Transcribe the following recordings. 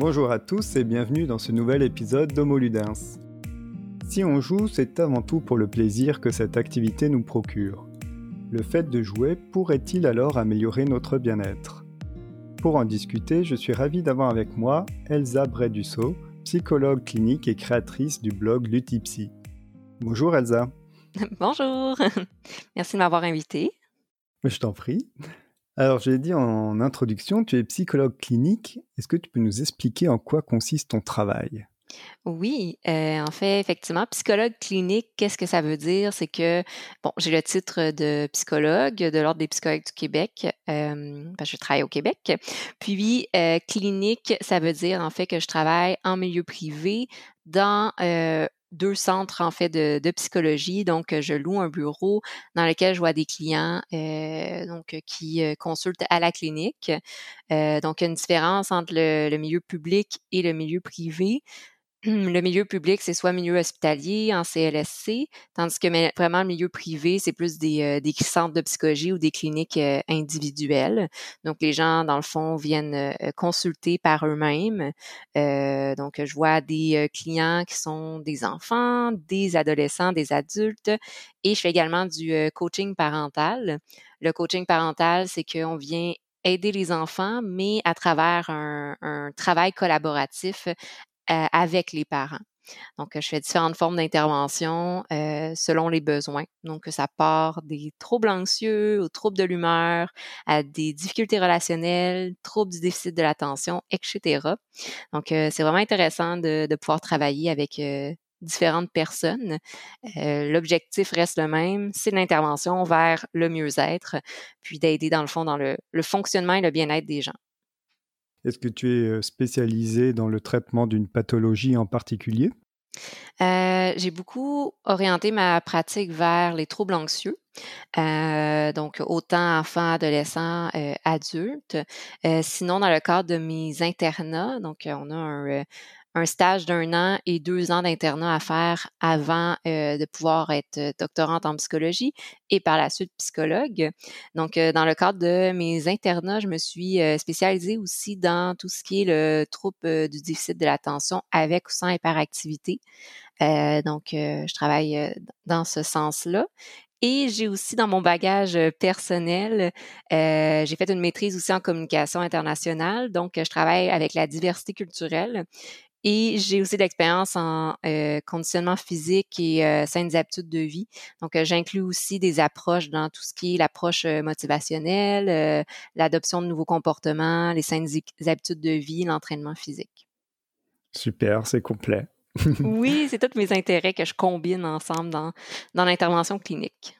Bonjour à tous et bienvenue dans ce nouvel épisode d'Homo Ludens. Si on joue, c'est avant tout pour le plaisir que cette activité nous procure. Le fait de jouer pourrait-il alors améliorer notre bien-être? Pour en discuter, je suis ravi d'avoir avec moi Elsa Bredusseau, psychologue clinique et créatrice du blog Lutipsy. Bonjour Elsa. Bonjour. Merci de m'avoir invité. Je t'en prie. Alors, j'ai dit en introduction, tu es psychologue clinique. Est-ce que tu peux nous expliquer en quoi consiste ton travail? Oui, euh, en fait, effectivement, psychologue clinique, qu'est-ce que ça veut dire? C'est que, bon, j'ai le titre de psychologue de l'Ordre des psychologues du Québec, euh, je travaille au Québec. Puis, euh, clinique, ça veut dire en fait que je travaille en milieu privé dans deux centres en fait de, psychologie. Donc, je loue un bureau dans lequel je vois des clients euh, donc qui euh, consultent à la clinique. Euh, donc, il y a une différence entre le milieu public et le milieu privé. Le milieu public, c'est soit milieu hospitalier en CLSC, tandis que vraiment le milieu privé, c'est plus des, euh, des centres de psychologie ou des cliniques euh, individuelles. Donc, les gens, dans le fond, viennent euh, consulter par eux-mêmes. donc, je vois des clients qui sont des enfants, des adolescents, des adultes, et je fais également du coaching parental. Le coaching parental, c'est qu'on vient aider les enfants, mais à travers un, travail collaboratif avec les parents. Donc, je fais différentes formes d'intervention euh, selon les besoins. Donc, ça part des troubles anxieux aux troubles de l'humeur, à des difficultés relationnelles, troubles du déficit de l'attention, etc. Donc, euh, c'est vraiment intéressant de, pouvoir travailler avec différentes personnes. L'objectif reste le même, c'est l'intervention vers le mieux-être, puis d'aider dans le fond dans le fonctionnement et le bien-être des gens. Est-ce que tu es spécialisé dans le traitement d'une pathologie en particulier? j'ai beaucoup orienté ma pratique vers les troubles anxieux. donc, autant enfants, adolescents, adultes. sinon, dans le cadre de mes internats, donc on a un, un stage d'un an et deux ans d'internat à faire avant euh, de pouvoir être euh, doctorante en psychologie et par la suite psychologue. Donc, euh, dans le cadre de mes internats, je me suis spécialisée aussi dans tout ce qui est le trouble du déficit de l'attention avec ou sans hyperactivité. donc, je travaille dans ce sens-là. Et j'ai aussi dans mon bagage personnel, j'ai fait une maîtrise aussi en communication internationale. Donc, je travaille avec la diversité culturelle. Et j'ai aussi de l'expérience en euh, conditionnement physique et euh, saines habitudes de vie. Donc, euh, j'inclus aussi des approches dans tout ce qui est l'approche motivationnelle, l'adoption de nouveaux comportements, les saines habitudes de vie, l'entraînement physique. Super, c'est complet. oui, c'est tous mes intérêts que je combine ensemble dans, dans l'intervention clinique.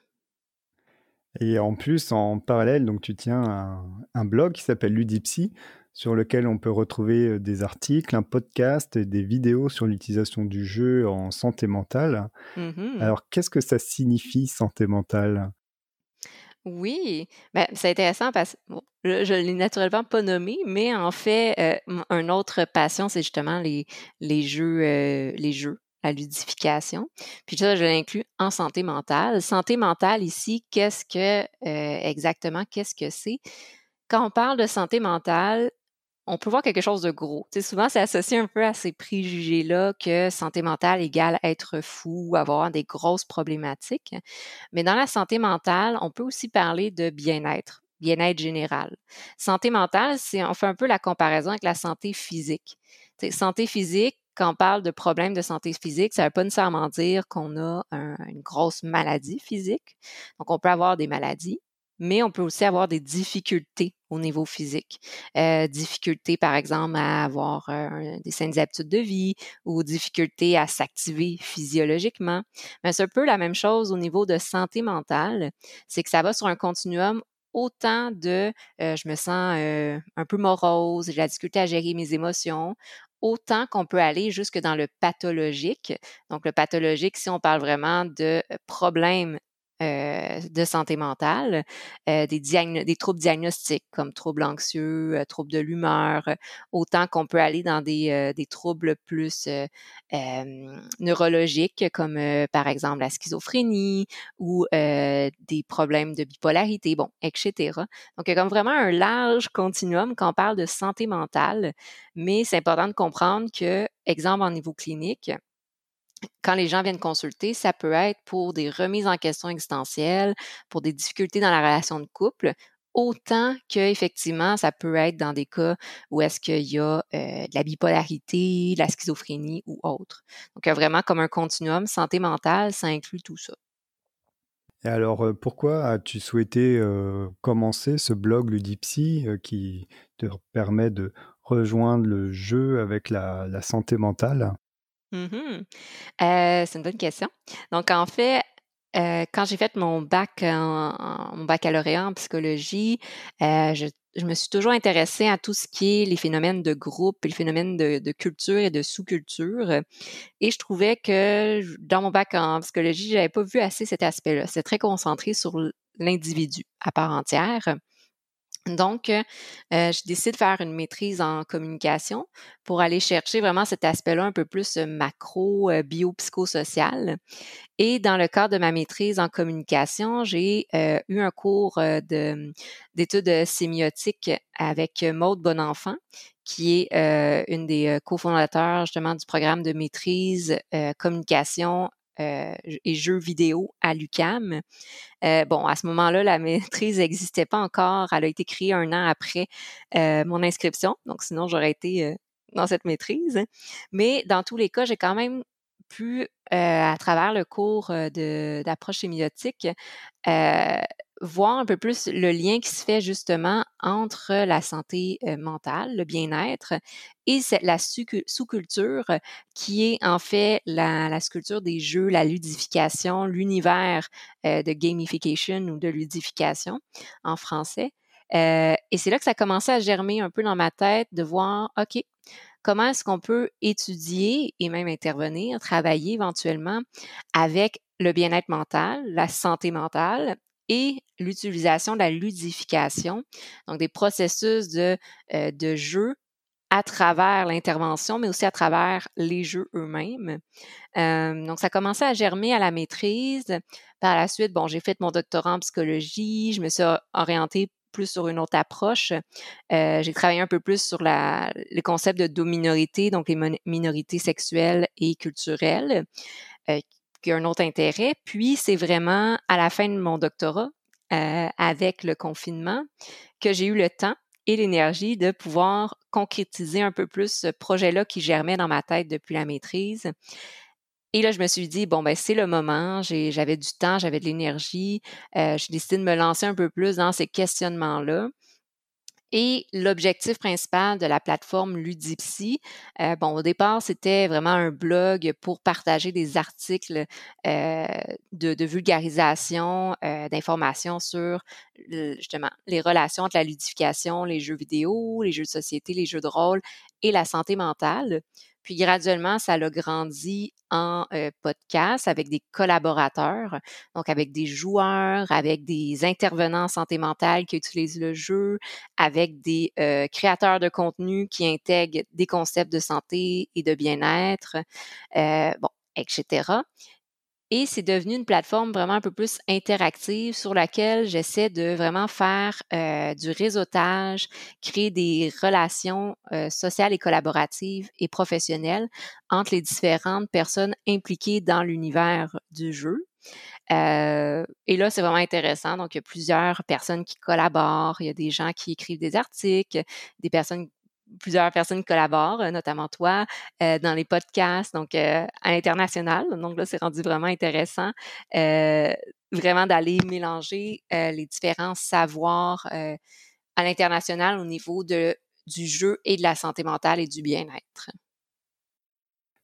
Et en plus, en parallèle, donc tu tiens un, un blog qui s'appelle Ludipsy, sur lequel on peut retrouver euh, des articles, un podcast et des vidéos sur l'utilisation du jeu en santé mentale. Mmh Alors, qu'est-ce que ça signifie santé mentale? Oui, ben, c'est intéressant parce que je ne l'ai naturellement pas nommé, mais en fait, euh, un autre passion, c'est justement les, les jeux, euh, les jeux, la ludification. Puis ça, je l'inclus en santé mentale. Santé mentale ici, qu'est-ce que exactement, qu'est-ce que c'est? Quand on parle de santé mentale, on peut voir quelque chose de gros. souvent, c'est associé un peu à ces préjugés-là que santé mentale égale être fou, avoir des grosses problématiques. Mais dans la santé mentale, on peut aussi parler de bien-être, bien-être général. Santé mentale, c'est on fait un peu la comparaison avec la santé physique. santé physique, quand on parle de problèmes de santé physique, ça ne veut pas nécessairement dire qu'on a une grosse maladie physique. Donc, on peut avoir des maladies, mais on peut aussi avoir des difficultés au niveau physique. Euh, difficultés, par exemple, à avoir euh, des saines habitudes de vie ou difficultés à s'activer physiologiquement. Mais c'est un peu la même chose au niveau de santé mentale, c'est que ça va sur un continuum autant de euh, je me sens un peu morose, j'ai la difficulté à gérer mes émotions, autant qu'on peut aller jusque dans le pathologique. Donc, le pathologique, si on parle vraiment de problèmes de santé mentale, des, des, troubles diagnostiques comme troubles anxieux, troubles de l'humeur, autant qu'on peut aller dans des, des troubles plus neurologiques comme par exemple la schizophrénie ou des problèmes de bipolarité, bon, etc. Donc, il y a comme vraiment un large continuum quand on parle de santé mentale, mais c'est important de comprendre que, exemple en niveau clinique, quand les gens viennent consulter, ça peut être pour des remises en question existentielles, pour des difficultés dans la relation de couple, autant qu'effectivement, ça peut être dans des cas où est-ce qu'il y a euh, de la bipolarité, de la schizophrénie ou autre. Donc, vraiment comme un continuum, santé mentale, ça inclut tout ça. Et alors, euh, pourquoi as-tu souhaité euh, commencer ce blog Ludipsy qui te permet de rejoindre le jeu avec la santé mentale? Mmh c'est une bonne question. Donc en fait, quand j'ai fait mon bac en mon baccalauréat en psychologie, je je me suis toujours intéressée à tout ce qui est les phénomènes de groupe les phénomènes de de culture et de sous-culture, et je trouvais que dans mon bac en psychologie, j'avais pas vu assez cet aspect-là. C'est très concentré sur l'individu à part entière. Donc, euh, je décide de faire une maîtrise en communication pour aller chercher vraiment cet aspect-là un peu plus macro, biopsychosocial. Et dans le cadre de ma maîtrise en communication, j'ai eu un cours d'études sémiotiques avec Maude Bonenfant, qui est une des cofondateurs justement du programme de maîtrise communication euh, et jeux vidéo à l'UCAM. Euh, bon, à ce moment-là, la maîtrise n'existait pas encore. Elle a été créée un an après euh, mon inscription. Donc, sinon, j'aurais été dans cette maîtrise. Mais dans tous les cas, j'ai quand même pu, à travers le cours d'approche sémiotique, voir un peu plus le lien qui se fait justement entre la santé mentale, le bien-être et la sous-culture qui est en fait la, sculpture des jeux, la ludification, l'univers de gamification ou de ludification en français. et c'est là que ça a commencé à germer un peu dans ma tête de voir, OK, comment est-ce qu'on peut étudier et même intervenir, travailler éventuellement avec le bien-être mental, la santé mentale et l'utilisation de la ludification, donc des processus de, euh, de jeu à travers l'intervention, mais aussi à travers les jeux eux-mêmes. Donc, ça a commencé à germer à la maîtrise. Par la suite, bon, j'ai fait mon doctorat en psychologie, je me suis orientée plus sur une autre approche. Euh, j'ai travaillé un peu plus sur le concept de dominorité, donc les minorités sexuelles et culturelles, euh, qui a un autre intérêt. Puis, c'est vraiment à la fin de mon doctorat, euh, avec le confinement, que j'ai eu le temps et l'énergie de pouvoir concrétiser un peu plus ce projet-là qui germait dans ma tête depuis la maîtrise. Et là, je me suis dit, bon, ben c'est le moment, j'avais du temps, j'avais de l'énergie, euh, j'ai décidé de me lancer un peu plus dans ces questionnements-là. Et l'objectif principal de la plateforme Ludipsy, euh, bon, au départ, c'était vraiment un blog pour partager des articles euh, de, vulgarisation, euh, d'informations sur justement les relations entre la ludification, les jeux vidéo, les jeux de société, les jeux de rôle et la santé mentale. Puis graduellement, ça l'a grandi en podcast avec des collaborateurs, donc avec des joueurs, avec des intervenants en santé mentale qui utilisent le jeu, avec des créateurs de contenu qui intègrent des concepts de santé et de bien-être, etc. Et c'est devenu une plateforme vraiment un peu plus interactive sur laquelle j'essaie de vraiment faire euh, du réseautage, créer des relations euh, sociales et collaboratives et professionnelles entre les différentes personnes impliquées dans l'univers du jeu. Euh, et là, c'est vraiment intéressant. Donc, il y a plusieurs personnes qui collaborent, il y a des gens qui écrivent des articles, des personnes plusieurs personnes collaborent, euh, notamment toi, euh, dans les podcasts, donc euh, à l'international. Donc là, c'est rendu vraiment intéressant, vraiment d'aller mélanger les différents savoirs à l'international au niveau de, du jeu et de la santé mentale et du bien-être.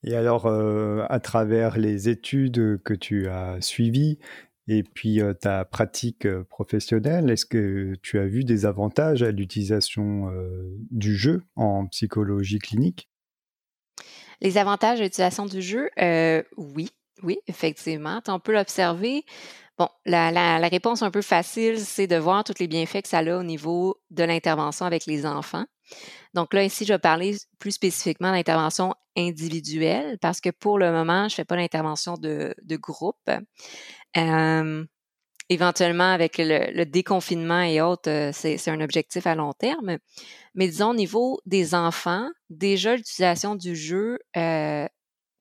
Et alors, à travers les études que tu as suivies, et puis ta pratique professionnelle, est-ce que tu as vu des avantages à l'utilisation du jeu en psychologie clinique? Les avantages à l'utilisation du jeu, oui. Oui, effectivement. On peut l'observer. Bon, la, réponse un peu facile, c'est de voir tous les bienfaits que ça a au niveau de l'intervention avec les enfants. Donc là, ici, je vais parler plus spécifiquement d'intervention individuelle parce que pour le moment, je ne fais pas d'intervention de, de, groupe. Euh, éventuellement, avec le, déconfinement et autres, euh, c'est un objectif à long terme. Mais disons, au niveau des enfants, déjà l'utilisation du jeu euh,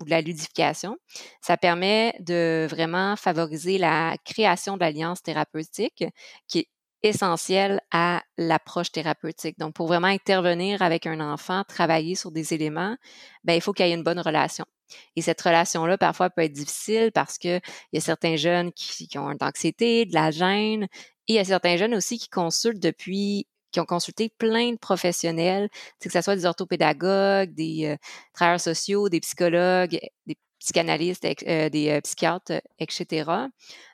ou de la ludification, ça permet de vraiment favoriser la création d'alliances thérapeutiques qui est essentielle à l'approche thérapeutique. Donc, pour vraiment intervenir avec un enfant, travailler sur des éléments, ben, il faut qu'il y ait une bonne relation. Et cette relation-là, parfois, peut être difficile parce qu'il y a certains jeunes qui, ont une anxiété, de la gêne, et il y a certains jeunes aussi qui consultent depuis qui ont consulté plein de professionnels, que ce soit des orthopédagogues, des euh, travailleurs sociaux, des psychologues, des psychanalystes, euh, des euh, psychiatres, etc.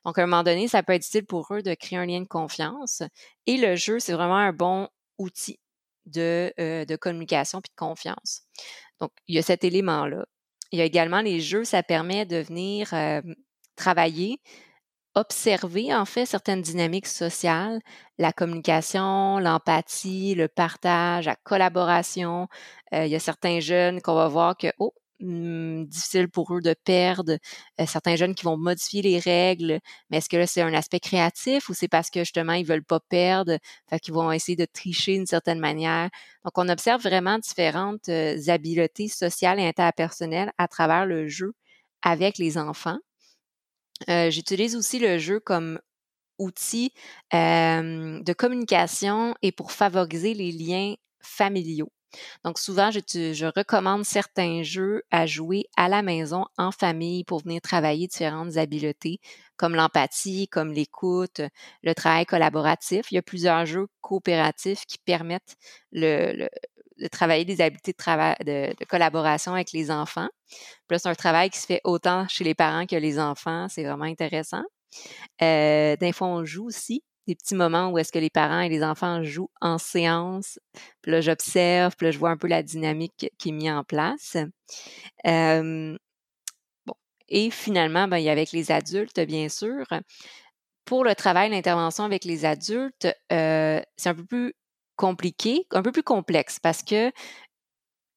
Donc, à un moment donné, ça peut être utile pour eux de créer un lien de confiance. Et le jeu, c'est vraiment un bon outil de, de communication puis de confiance. Donc, il y a cet élément-là. Il y a également les jeux, ça permet de venir travailler observer en fait certaines dynamiques sociales, la communication, l'empathie, le partage, la collaboration. Il y a certains jeunes qu'on va voir que, oh, hmm, difficile pour eux de perdre. Certains jeunes qui vont modifier les règles, mais est-ce que là c'est un aspect créatif ou c'est parce que justement ils veulent pas perdre, fait qu'ils vont essayer de tricher d'une certaine manière? Donc on observe vraiment différentes habiletés sociales et interpersonnelles à travers le jeu avec les enfants. J'utilise aussi le jeu comme outil de communication et pour favoriser les liens familiaux. Donc souvent, je, recommande certains jeux à jouer à la maison en famille pour venir travailler différentes habiletés comme l'empathie, comme l'écoute, le travail collaboratif. Il y a plusieurs jeux coopératifs qui permettent de travailler des habiletés de, collaboration avec les enfants. Plus un travail qui se fait autant chez les parents que les enfants, c'est vraiment intéressant. Euh, D'un fois, on joue aussi petits moments où est-ce que les parents et les enfants jouent en séance. Puis là, j'observe, puis là, je vois un peu la dynamique qui est mise en place. Et finalement, ben, il y a avec les adultes, bien sûr. Pour le travail, l'intervention avec les adultes, c'est un peu plus compliqué, un peu plus complexe parce que,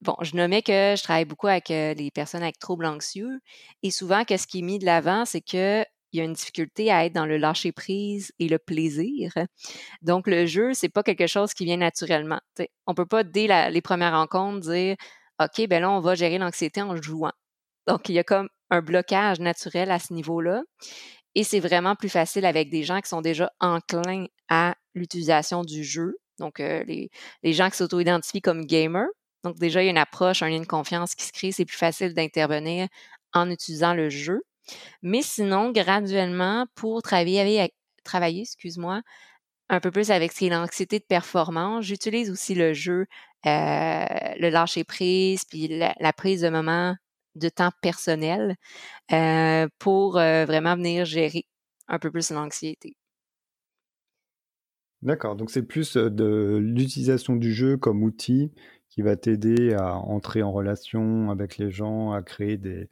bon, je nommais que je travaille beaucoup avec les personnes avec troubles anxieux et souvent, qu'est-ce qui est mis de l'avant, c'est que il y a une difficulté à être dans le lâcher prise et le plaisir. Donc, le jeu, c'est pas quelque chose qui vient naturellement. On on peut pas, dès les premières rencontres, dire OK, ben là, on va gérer l'anxiété en jouant. Donc, il y a comme un blocage naturel à ce niveau-là. Et c'est vraiment plus facile avec des gens qui sont déjà enclins à l'utilisation du jeu donc, euh, les, gens qui s'auto-identifient comme gamers. Donc, déjà, il y a une approche, un lien de confiance qui se crée. C'est plus facile d'intervenir en utilisant le jeu. Mais sinon, graduellement, pour travailler avec, travailler, excuse-moi, un peu plus avec l'anxiété de performance, j'utilise aussi le jeu, euh, le lâcher prise, puis la, prise de moment de temps personnel euh, pour vraiment venir gérer un peu plus l'anxiété. D'accord, donc c'est plus de l'utilisation du jeu comme outil qui va t'aider à entrer en relation avec les gens, à créer des,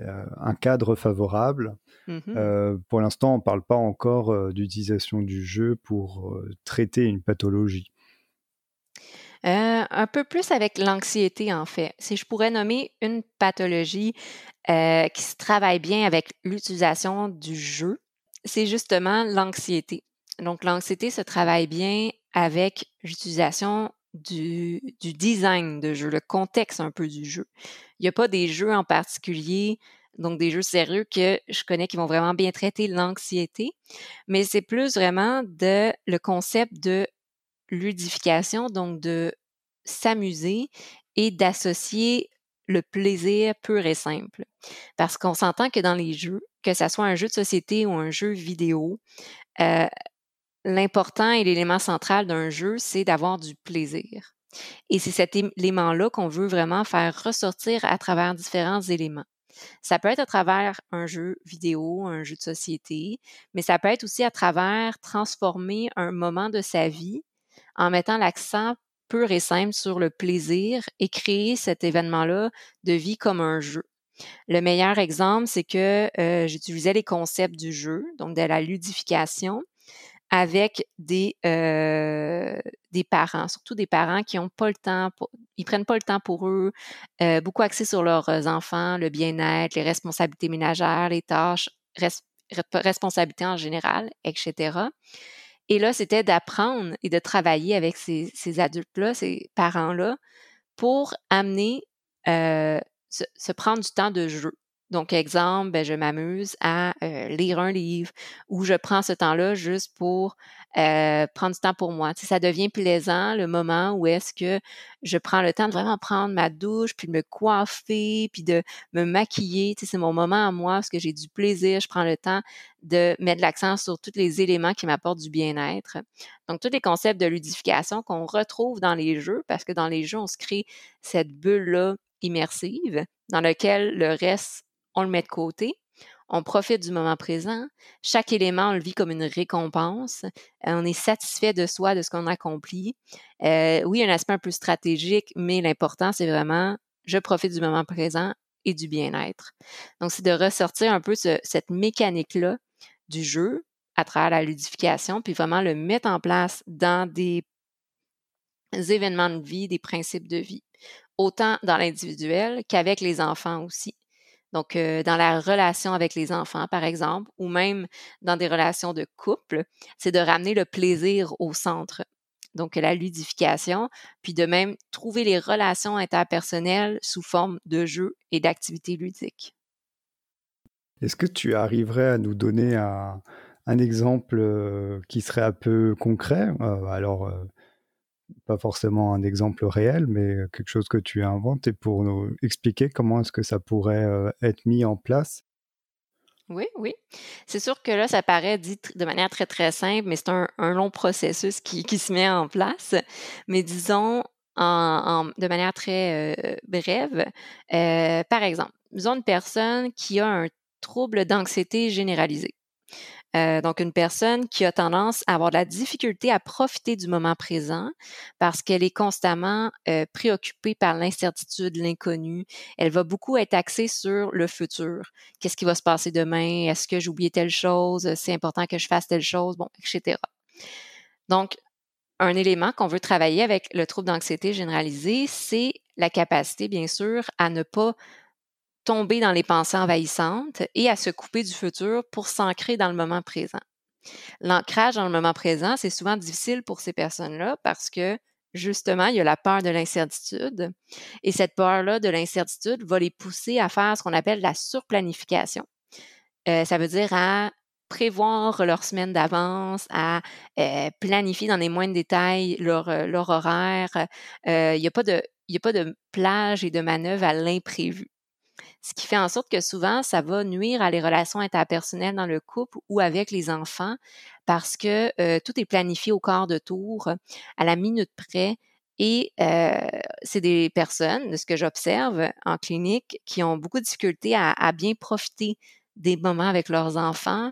un cadre favorable. Mmh pour l'instant, on ne parle pas encore d'utilisation du jeu pour traiter une pathologie. un peu plus avec l'anxiété, en fait. Si je pourrais nommer une pathologie qui se travaille bien avec l'utilisation du jeu, c'est justement l'anxiété. Donc, l'anxiété se travaille bien avec l'utilisation du, design de jeu, le contexte un peu du jeu. Il n'y a pas des jeux en particulier, donc des jeux sérieux que je connais qui vont vraiment bien traiter l'anxiété, mais c'est plus vraiment de le concept de ludification, donc de s'amuser et d'associer le plaisir pur et simple. Parce qu'on s'entend que dans les jeux, que ce soit un jeu de société ou un jeu vidéo, euh, l'important et l'élément central d'un jeu, c'est d'avoir du plaisir. Et c'est cet élément-là qu'on veut vraiment faire ressortir à travers différents éléments. Ça peut être à travers un jeu vidéo, un jeu de société, mais ça peut être aussi à travers transformer un moment de sa vie en mettant l'accent pur et simple sur le plaisir et créer cet événement-là de vie comme un jeu. Le meilleur exemple, c'est que j'utilisais les concepts du jeu, donc de la ludification, avec des, des parents, surtout des parents qui ont pas le temps, ils prennent pas le temps pour eux, beaucoup axés sur leurs enfants, le bien-être, les responsabilités ménagères, les tâches, responsabilités en général, etc. Et là, c'était d'apprendre et de travailler avec ces, adultes-là, ces parents-là, pour amener, se, prendre du temps de jeu. Donc, exemple, ben, je m'amuse à lire un livre ou je prends ce temps-là juste pour prendre du temps pour moi. Tu ça devient plaisant le moment où est-ce que je prends le temps de vraiment prendre ma douche, puis de me coiffer, puis de me maquiller. C'est mon moment à moi parce que j'ai du plaisir. Je prends le temps de mettre l'accent sur tous les éléments qui m'apportent du bien-être. Donc, tous les concepts de ludification qu'on retrouve dans les jeux, parce que dans les jeux, on se crée cette bulle-là immersive dans laquelle le reste on le met de côté, on profite du moment présent. Chaque élément, on le vit comme une récompense. Euh, on est satisfait de soi, de ce qu'on accomplit. Euh, oui, un aspect un peu stratégique, mais l'important, c'est vraiment, je profite du moment présent et du bien-être. Donc, c'est de ressortir un peu cette mécanique-là du jeu à travers la ludification, puis vraiment le mettre en place dans des événements de vie, des principes de vie, autant dans l'individuel qu'avec les enfants aussi. Donc, dans la relation avec les enfants, par exemple, ou même dans des relations de couple, c'est de ramener le plaisir au centre. Donc, la ludification, puis de même trouver les relations interpersonnelles sous forme de jeux et d'activités ludiques. Est-ce que tu arriverais à nous donner un, exemple qui serait un peu concret? Alors, pas forcément un exemple réel, mais quelque chose que tu inventes et pour nous expliquer comment est-ce que ça pourrait être mis en place? Oui, oui. C'est sûr que là, ça paraît dit de manière très, très simple, mais c'est un, long processus qui, se met en place. Mais disons, en, de manière très brève, par exemple, disons une personne qui a un trouble d'anxiété généralisée. Euh, donc, une personne qui a tendance à avoir de la difficulté à profiter du moment présent parce qu'elle est constamment euh, préoccupée par l'incertitude, l'inconnu. Elle va beaucoup être axée sur le futur. Qu'est-ce qui va se passer demain? Est-ce que j'ai oublié telle chose? C'est important que je fasse telle chose? Bon, etc. Donc, un élément qu'on veut travailler avec le trouble d'anxiété généralisée, c'est la capacité, bien sûr, à ne pas tomber dans les pensées envahissantes et à se couper du futur pour s'ancrer dans le moment présent. L'ancrage dans le moment présent, c'est souvent difficile pour ces personnes-là parce que justement, il y a la peur de l'incertitude. Et cette peur-là de l'incertitude va les pousser à faire ce qu'on appelle la surplanification. Euh, ça veut dire à prévoir leur semaine d'avance, à euh, planifier dans les moindres détails leur, euh, leur horaire. il n'y a, pas de, a pas de plage et de manœuvre à l'imprévu ce qui fait en sorte que souvent, ça va nuire à les relations interpersonnelles dans le couple ou avec les enfants parce que tout est planifié au quart de tour, à la minute près. Et c'est des personnes, de ce que j'observe en clinique, qui ont beaucoup de difficultés à, à bien profiter des moments avec leurs enfants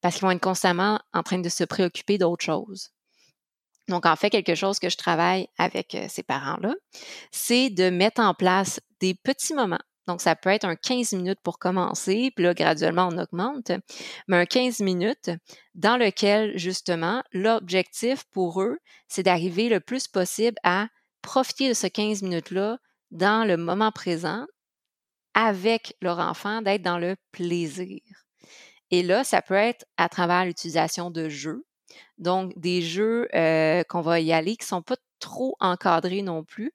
parce qu'ils vont être constamment en train de se préoccuper d'autres choses. Donc, en fait, quelque chose que je travaille avec ces parents-là, c'est de mettre en place des petits moments donc, ça peut être un 15 minutes pour commencer, puis là, graduellement, on augmente, mais un 15 minutes dans lequel, justement, l'objectif pour eux, c'est d'arriver le plus possible à profiter de ce 15 minutes-là dans le moment présent avec leur enfant, d'être dans le plaisir. Et là, ça peut être à travers l'utilisation de jeux. Donc, des jeux euh, qu'on va y aller qui ne sont pas trop encadrés non plus,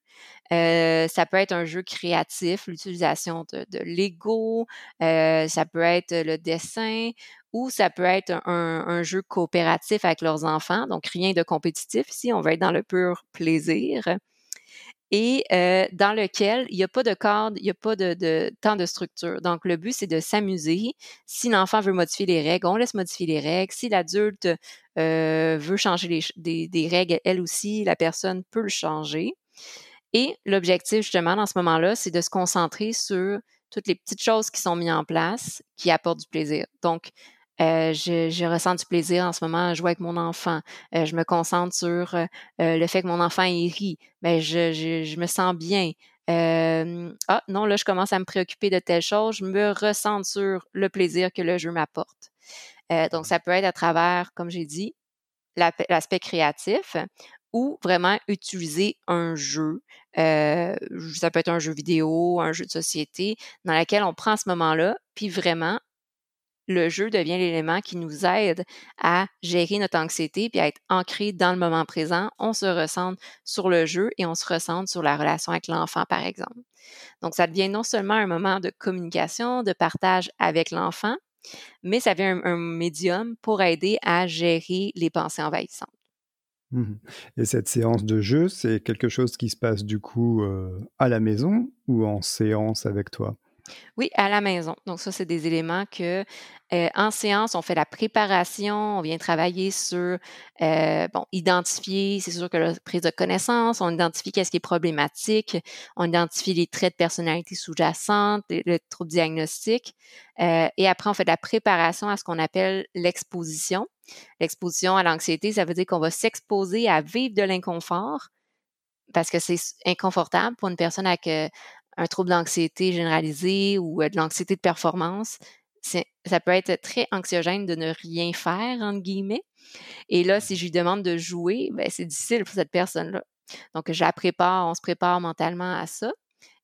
euh, ça peut être un jeu créatif, l'utilisation de, Lego, euh, ça peut être le dessin ou ça peut être un, jeu coopératif avec leurs enfants. Donc, rien de compétitif ici, on va être dans le pur plaisir. Et dans lequel il n'y a pas de cadre, il n'y a pas de, temps de structure. Donc, le but, c'est de s'amuser. Si l'enfant veut modifier les règles, on laisse modifier les règles. Si l'adulte veut changer des règles, elle aussi, la personne peut le changer. Et l'objectif, justement, dans ce moment-là, c'est de se concentrer sur toutes les petites choses qui sont mises en place qui apportent du plaisir. Donc, euh, je, ressens du plaisir en ce moment à jouer avec mon enfant. Euh, je me concentre sur euh, le fait que mon enfant est rit. Mais je, je, me sens bien. ah non, là, je commence à me préoccuper de telle chose, je me ressens sur le plaisir que le jeu m'apporte. donc, ça peut être à travers, comme j'ai dit, l'aspect créatif ou vraiment utiliser un jeu. ça peut être un jeu vidéo, un jeu de société, dans lequel on prend ce moment-là, puis vraiment le jeu devient l'élément qui nous aide à gérer notre anxiété puis à être ancré dans le moment présent. On se ressent sur le jeu et on se ressent sur la relation avec l'enfant, par exemple. Donc, ça devient non seulement un moment de communication, de partage avec l'enfant, mais ça devient un, médium pour aider à gérer les pensées envahissantes. Mmh et cette séance de jeu, c'est quelque chose qui se passe du coup euh, à la maison ou en séance avec toi? Oui, à la maison. Donc ça, c'est des éléments que euh, en séance, on fait la préparation, on vient travailler sur, euh, bon, identifier, c'est sûr que la prise de connaissance, on identifie qu'est-ce qui est problématique, on identifie les traits de personnalité sous-jacentes, le trouble diagnostic, euh, et après, on fait de la préparation à ce qu'on appelle l'exposition. L'exposition à l'anxiété, ça veut dire qu'on va s'exposer à vivre de l'inconfort parce que c'est inconfortable pour une personne avec un trouble d'anxiété généralisé ou de l'anxiété de performance, ça peut être très anxiogène de ne rien faire, entre guillemets. Et là, si je lui demande de jouer, ben, c'est difficile pour cette personne-là. Donc, je la prépare, on se prépare mentalement à ça.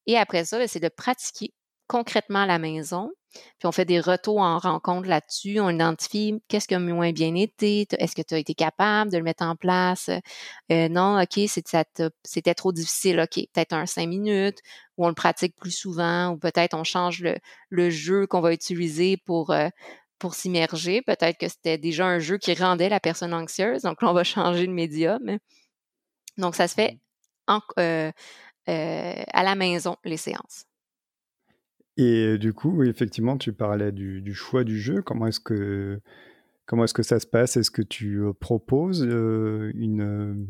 Et après ça, ben, c'est de pratiquer concrètement à la maison. Puis on fait des retours en rencontre là-dessus. On identifie qu'est-ce qui a moins bien été. Est-ce que tu as été capable de le mettre en place? Euh, non, OK, c'était trop difficile. OK, peut-être un cinq minutes ou on le pratique plus souvent ou peut-être on change le, jeu qu'on va utiliser pour, euh, pour s'immerger. Peut-être que c'était déjà un jeu qui rendait la personne anxieuse. Donc là, on va changer le médium. Donc, ça se fait mmh. euh, à la maison, les séances. Et du coup, effectivement, tu parlais du, choix du jeu. Comment est-ce que comment est-ce que ça se passe? Est-ce que tu proposes une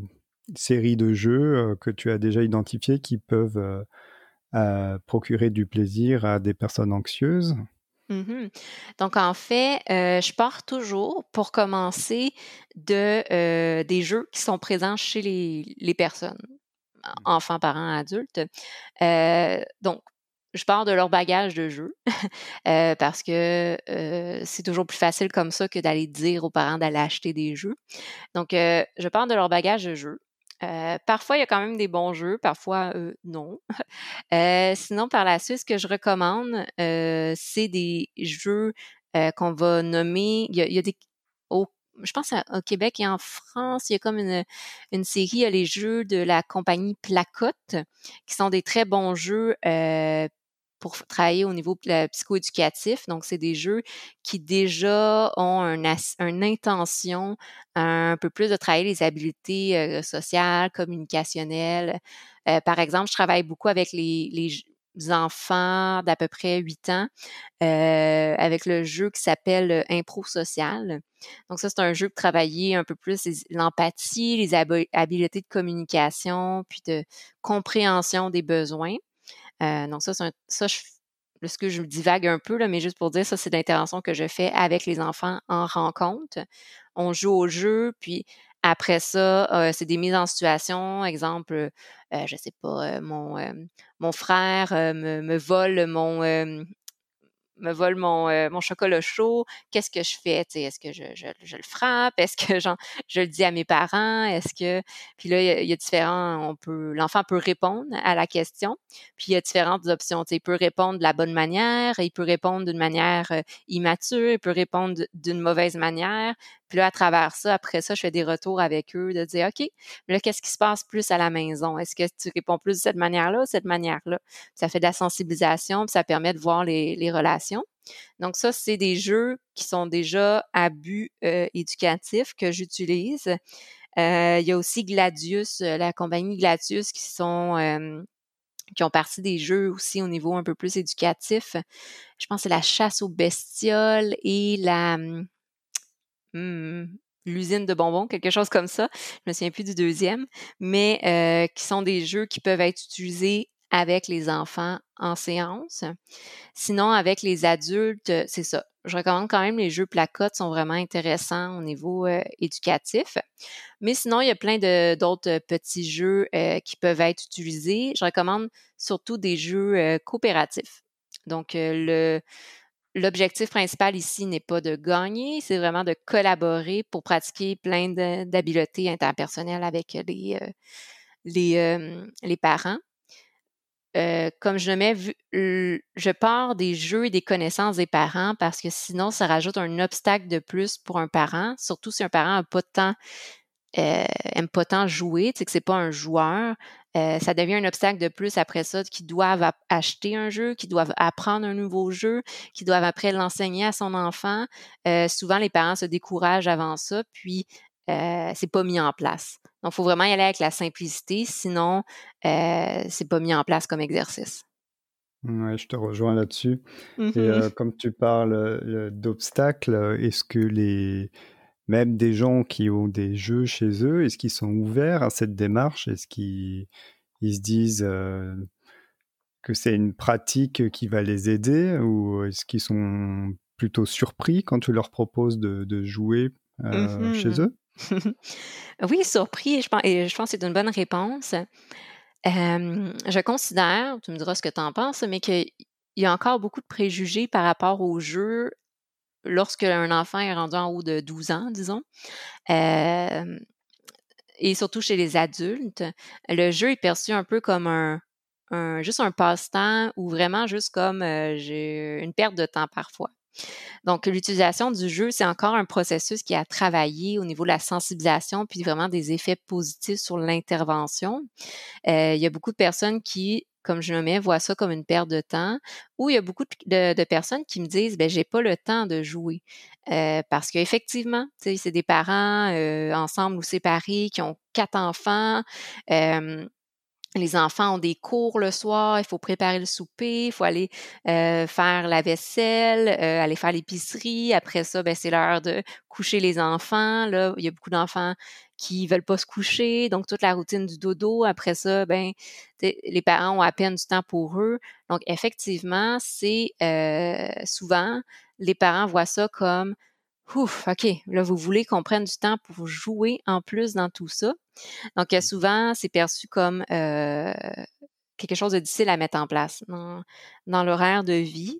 série de jeux que tu as déjà identifiés qui peuvent procurer du plaisir à des personnes anxieuses? Mmh Donc, en fait, je pars toujours pour commencer de, des jeux qui sont présents chez les, les personnes, mmh. enfants, parents, adultes. donc, je pars de leur bagage de jeu euh, parce que euh, c'est toujours plus facile comme ça que d'aller dire aux parents d'aller acheter des jeux. Donc, euh, je pars de leur bagage de jeu. parfois, il y a quand même des bons jeux, parfois non. sinon, par la suite, ce que je recommande, c'est des jeux qu'on va nommer. Il y a, des je pense au Québec et en France, il y a comme une, une série, il y a les jeux de la compagnie Placotte, qui sont des très bons jeux pour travailler au niveau psychoéducatif. Donc, c'est des jeux qui déjà ont un, une intention un peu plus de travailler les habiletés euh, sociales, communicationnelles. Euh, par exemple, je travaille beaucoup avec les, les enfants d'à peu près 8 ans euh, avec le jeu qui s'appelle Impro Social. Donc ça, c'est un jeu de travailler un peu plus l'empathie, les habiletés de communication, puis de compréhension des besoins. Euh, donc ça, c'est ça, je, ce que je divague un peu, là, mais juste pour dire, ça, c'est l'intervention que je fais avec les enfants en rencontre. On joue au jeu, puis après ça, euh, c'est des mises en situation. Exemple, euh, je sais pas, mon, mon frère me, me, vole mon, me vole mon, euh, mon chocolat chaud, qu'est-ce que je fais? Est-ce que je, je, le frappe? Est-ce que je le dis à mes parents? Est-ce que. Puis là, il y, a, différents. On peut. L'enfant peut répondre à la question. Puis il y a différentes options. il peut répondre de la bonne manière, il peut répondre d'une manière euh, immature, il peut répondre d'une mauvaise manière. Puis là, à travers ça, après ça, je fais des retours avec eux de dire OK, mais là, qu'est-ce qui se passe plus à la maison? Est-ce que tu réponds plus de cette manière-là ou cette manière-là? Ça fait de la sensibilisation, puis ça permet de voir les, relations. Donc, ça, c'est des jeux qui sont déjà à but éducatif que j'utilise. Il y a aussi Gladius, la compagnie Gladius qui sont qui ont parti des jeux aussi au niveau un peu plus éducatif. Je pense que c'est la chasse aux bestioles et la Mmh, l'usine de bonbons, quelque chose comme ça. Je me souviens plus du deuxième, mais qui sont des jeux qui peuvent être utilisés avec les enfants en séance. Sinon, avec les adultes, c'est ça. Je recommande quand même les jeux placotes sont vraiment intéressants au niveau euh, éducatif. Mais sinon, il y a plein d'autres petits jeux euh, qui peuvent être utilisés. Je recommande surtout des jeux euh, coopératifs. Donc, le, l'objectif principal ici n'est pas de gagner, c'est vraiment de collaborer pour pratiquer plein d'habiletés interpersonnelles avec les, les, les parents. Comme je le mets, je pars des jeux et des connaissances des parents parce que sinon, ça rajoute un obstacle de plus pour un parent, surtout si un parent n'a pas de temps, aime pas tant jouer, tu sais que c'est pas un joueur. Ça devient un obstacle de plus après ça, qu'ils doivent acheter un jeu, qu'ils doivent apprendre un nouveau jeu, qu'ils doivent après l'enseigner à son enfant. souvent, les parents se découragent avant ça, puis c'est pas mis en place. Donc, il faut vraiment y aller avec la simplicité, sinon, euh, c'est pas mis en place comme exercice. Oui, je te rejoins là-dessus. Et mmh euh, comme tu parles d'obstacles, est-ce que les même des gens qui ont des jeux chez eux, est-ce qu'ils sont ouverts à cette démarche? Est-ce qu'ils se disent que c'est une pratique qui va les aider ou est-ce qu'ils sont plutôt surpris quand tu leur proposes de, jouer chez eux? oui, surpris, je pense, et je pense que c'est une bonne réponse. je considère, tu me diras ce que tu en penses, mais qu'il y a encore beaucoup de préjugés par rapport au jeu lorsque un enfant est rendu en haut de 12 ans, disons. et surtout chez les adultes, le jeu est perçu un peu comme un, juste un passe-temps ou vraiment juste comme une perte de temps parfois. Donc, l'utilisation du jeu, c'est encore un processus qui a travaillé au niveau de la sensibilisation, puis vraiment des effets positifs sur l'intervention. Euh, il y a beaucoup de personnes qui comme je le mets, voient ça comme une perte de temps. Ou il y a beaucoup de, personnes qui me disent, ben j'ai pas le temps de jouer, euh, parce qu'effectivement, c'est des parents euh, ensemble ou séparés qui ont quatre enfants. Les enfants ont des cours le soir, il faut préparer le souper, il faut aller euh, faire la vaisselle, euh, aller faire l'épicerie. Après ça, ben, c'est l'heure de coucher les enfants. Là, il y a beaucoup d'enfants qui veulent pas se coucher, donc toute la routine du dodo. Après ça, ben, les parents ont à peine du temps pour eux. Donc effectivement, c'est euh, souvent les parents voient ça comme Ouf, OK, là, vous voulez qu'on prenne du temps pour jouer en plus dans tout ça. Donc, mmh. souvent, c'est perçu comme euh, quelque chose de difficile à mettre en place dans, l'horaire de vie.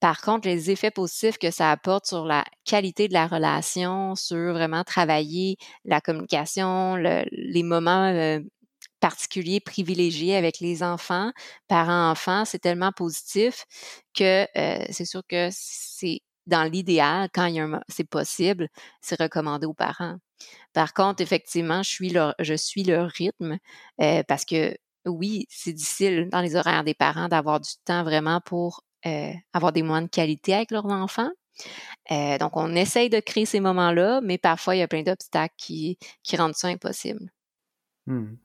Par contre, les effets positifs que ça apporte sur la qualité de la relation, sur vraiment travailler la communication, les moments euh, particuliers privilégiés avec les enfants, parents-enfants, c'est tellement positif que euh, c'est sûr que c'est dans l'idéal, quand c'est possible, c'est recommandé aux parents. Par contre, effectivement, je suis leur, rythme euh, parce que oui, c'est difficile dans les horaires des parents d'avoir du temps vraiment pour euh, avoir des moments de qualité avec leurs enfants. Euh, donc, on essaye de créer ces moments-là, mais parfois, il y a plein d'obstacles qui, qui rendent ça impossible. Mmh.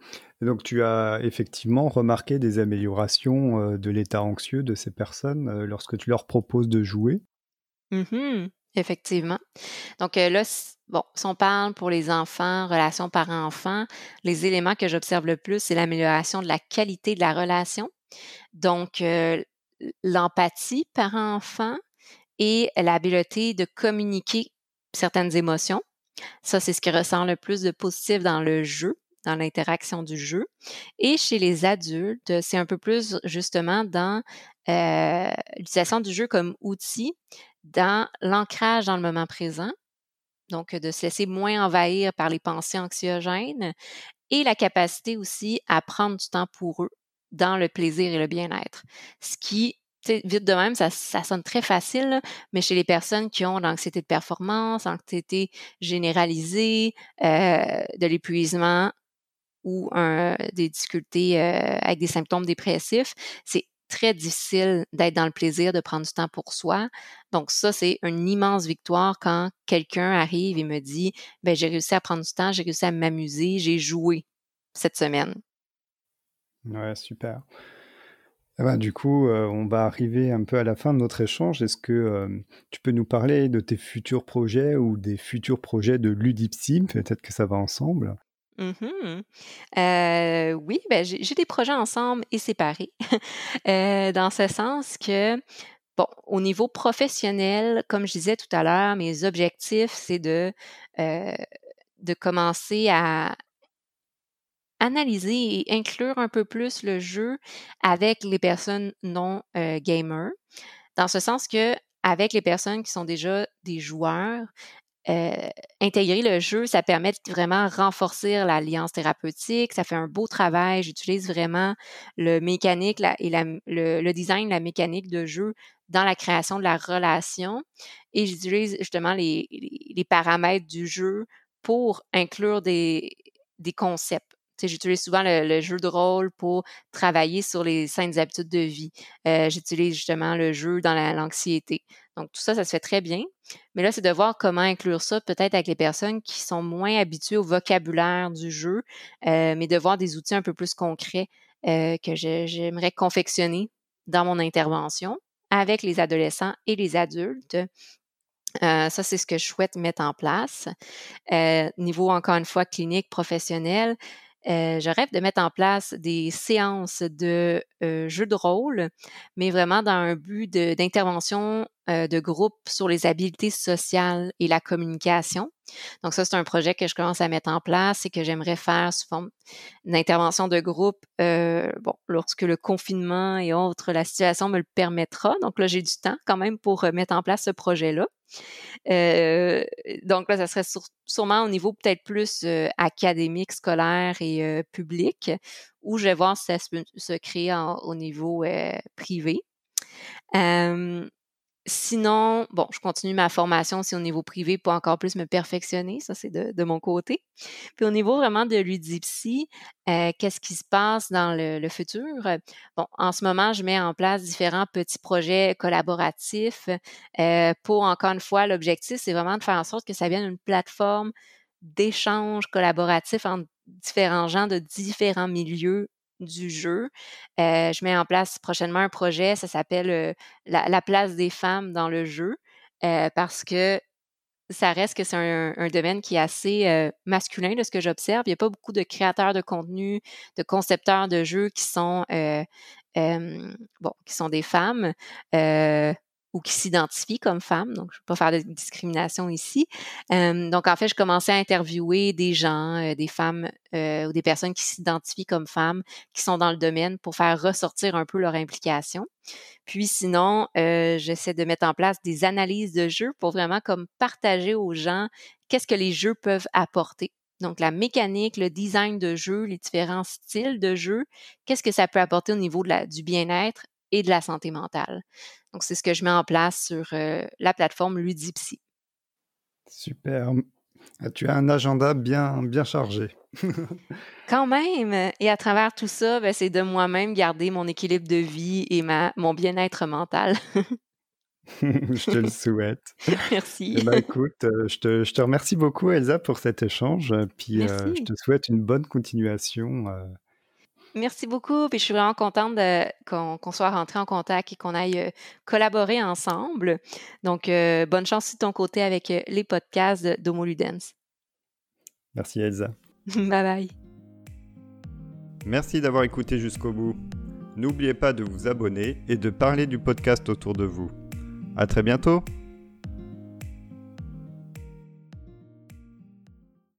donc, tu as effectivement remarqué des améliorations de l'état anxieux de ces personnes lorsque tu leur proposes de jouer? Mmh Effectivement. Donc là, bon, si on parle pour les enfants, relation parent-enfant, les éléments que j'observe le plus, c'est l'amélioration de la qualité de la relation. Donc, l'empathie parent-enfant et l'habileté de communiquer certaines émotions. Ça, c'est ce qui ressent le plus de positif dans le jeu, dans l'interaction du jeu. Et chez les adultes, c'est un peu plus justement dans l'utilisation du jeu comme outil dans l'ancrage dans le moment présent, donc de se laisser moins envahir par les pensées anxiogènes et la capacité aussi à prendre du temps pour eux dans le plaisir et le bien-être. Ce qui, vite de même, ça, sonne très facile, mais chez les personnes qui ont l'anxiété de performance, l'anxiété généralisée, euh, de l'épuisement ou des difficultés euh, avec des symptômes dépressifs, c'est très difficile d'être dans le plaisir de prendre du temps pour soi. Donc ça, c'est une immense victoire quand quelqu'un arrive et me dit, ben j'ai réussi à prendre du temps, j'ai réussi à m'amuser, j'ai joué cette semaine. Ouais, super. Eh ben, du coup, euh, on va arriver un peu à la fin de notre échange. Est-ce que euh, tu peux nous parler de tes futurs projets ou des futurs projets de Ludipsim Peut-être que ça va ensemble. Mmh oui, ben, j'ai des projets ensemble et séparés, dans ce sens que, bon, au niveau professionnel, comme je disais tout à l'heure, mes objectifs, c'est de, de commencer à analyser et inclure un peu plus le jeu avec les personnes non, gamers. Dans ce sens que avec les personnes qui sont déjà des joueurs, euh, intégrer le jeu, ça permet de vraiment renforcer l'alliance thérapeutique. Ça fait un beau travail. J'utilise vraiment le mécanique et le, design, la mécanique de jeu dans la création de la relation. Et j'utilise justement les, paramètres du jeu pour inclure des concepts. J'utilise souvent le, jeu de rôle pour travailler sur les saines habitudes de vie. Euh, j'utilise justement le jeu dans l'anxiété. Donc, tout ça, ça se fait très bien. Mais là, c'est de voir comment inclure ça peut-être avec les personnes qui sont moins habituées au vocabulaire du jeu, euh, mais de voir des outils un peu plus concrets euh, que j'aimerais confectionner dans mon intervention avec les adolescents et les adultes. ça, c'est ce que je souhaite mettre en place. niveau, encore une fois, clinique, professionnel, euh, je rêve de mettre en place des séances de euh, jeux de rôle, mais vraiment dans un but d'intervention euh, de groupe sur les habiletés sociales et la communication. Donc ça, c'est un projet que je commence à mettre en place et que j'aimerais faire sous forme d'intervention de groupe, bon, lorsque le confinement et autres, la situation me le permettra. Donc là, j'ai du temps quand même pour mettre en place ce projet-là. Euh, donc là, ça serait sûrement au niveau peut-être plus euh, académique, scolaire et euh, public, où je vais voir si ça se, se créer au niveau privé. Sinon, bon, je continue ma formation aussi au niveau privé pour encore plus me perfectionner. Ça, c'est de, mon côté. Puis au niveau vraiment de l'UDIPSY, euh, qu'est-ce qui se passe dans le, futur? Bon, en ce moment, je mets en place différents petits projets collaboratifs euh, pour, encore une fois, l'objectif, c'est vraiment de faire en sorte que ça vienne une plateforme d'échange collaboratif entre différents gens de différents milieux du jeu. Je mets en place prochainement un projet, ça s'appelle la, place des femmes dans le jeu, parce que ça reste que c'est un, domaine qui est assez masculin de ce que j'observe. Il n'y a pas beaucoup de créateurs de contenu, de concepteurs de jeux qui sont des femmes ou qui s'identifient comme femmes. Donc, je ne vais pas faire de discrimination ici. donc, en fait, je commençais à interviewer des gens, euh, des femmes euh, ou des personnes qui s'identifient comme femmes, qui sont dans le domaine pour faire ressortir un peu leur implication. Puis sinon, euh, j'essaie de mettre en place des analyses de jeux pour vraiment comme partager aux gens qu'est-ce que les jeux peuvent apporter. Donc, la mécanique, le design de jeu, les différents styles de jeu, qu'est-ce que ça peut apporter au niveau de la, du bien-être et de la santé mentale. Donc, c'est ce que je mets en place sur euh, la plateforme Ludipsy. Super. Ah, tu as un agenda bien, bien chargé. Quand même. Et à travers tout ça, ben, c'est de moi-même garder mon équilibre de vie et ma, mon bien-être mental. je te le souhaite. Merci. Eh ben, écoute, euh, je, te, je, te, remercie beaucoup, Elsa, pour cet échange. Puis euh, je te souhaite une bonne continuation Merci beaucoup. Puis je suis vraiment contente qu'on soit rentré en contact et qu'on aille euh, collaborer ensemble. Donc, euh, bonne chance de ton côté avec euh, les podcasts d'Homo Ludens. Merci Elsa. bye bye. Merci d'avoir écouté jusqu'au bout. N'oubliez pas de vous abonner et de parler du podcast autour de vous. À très bientôt!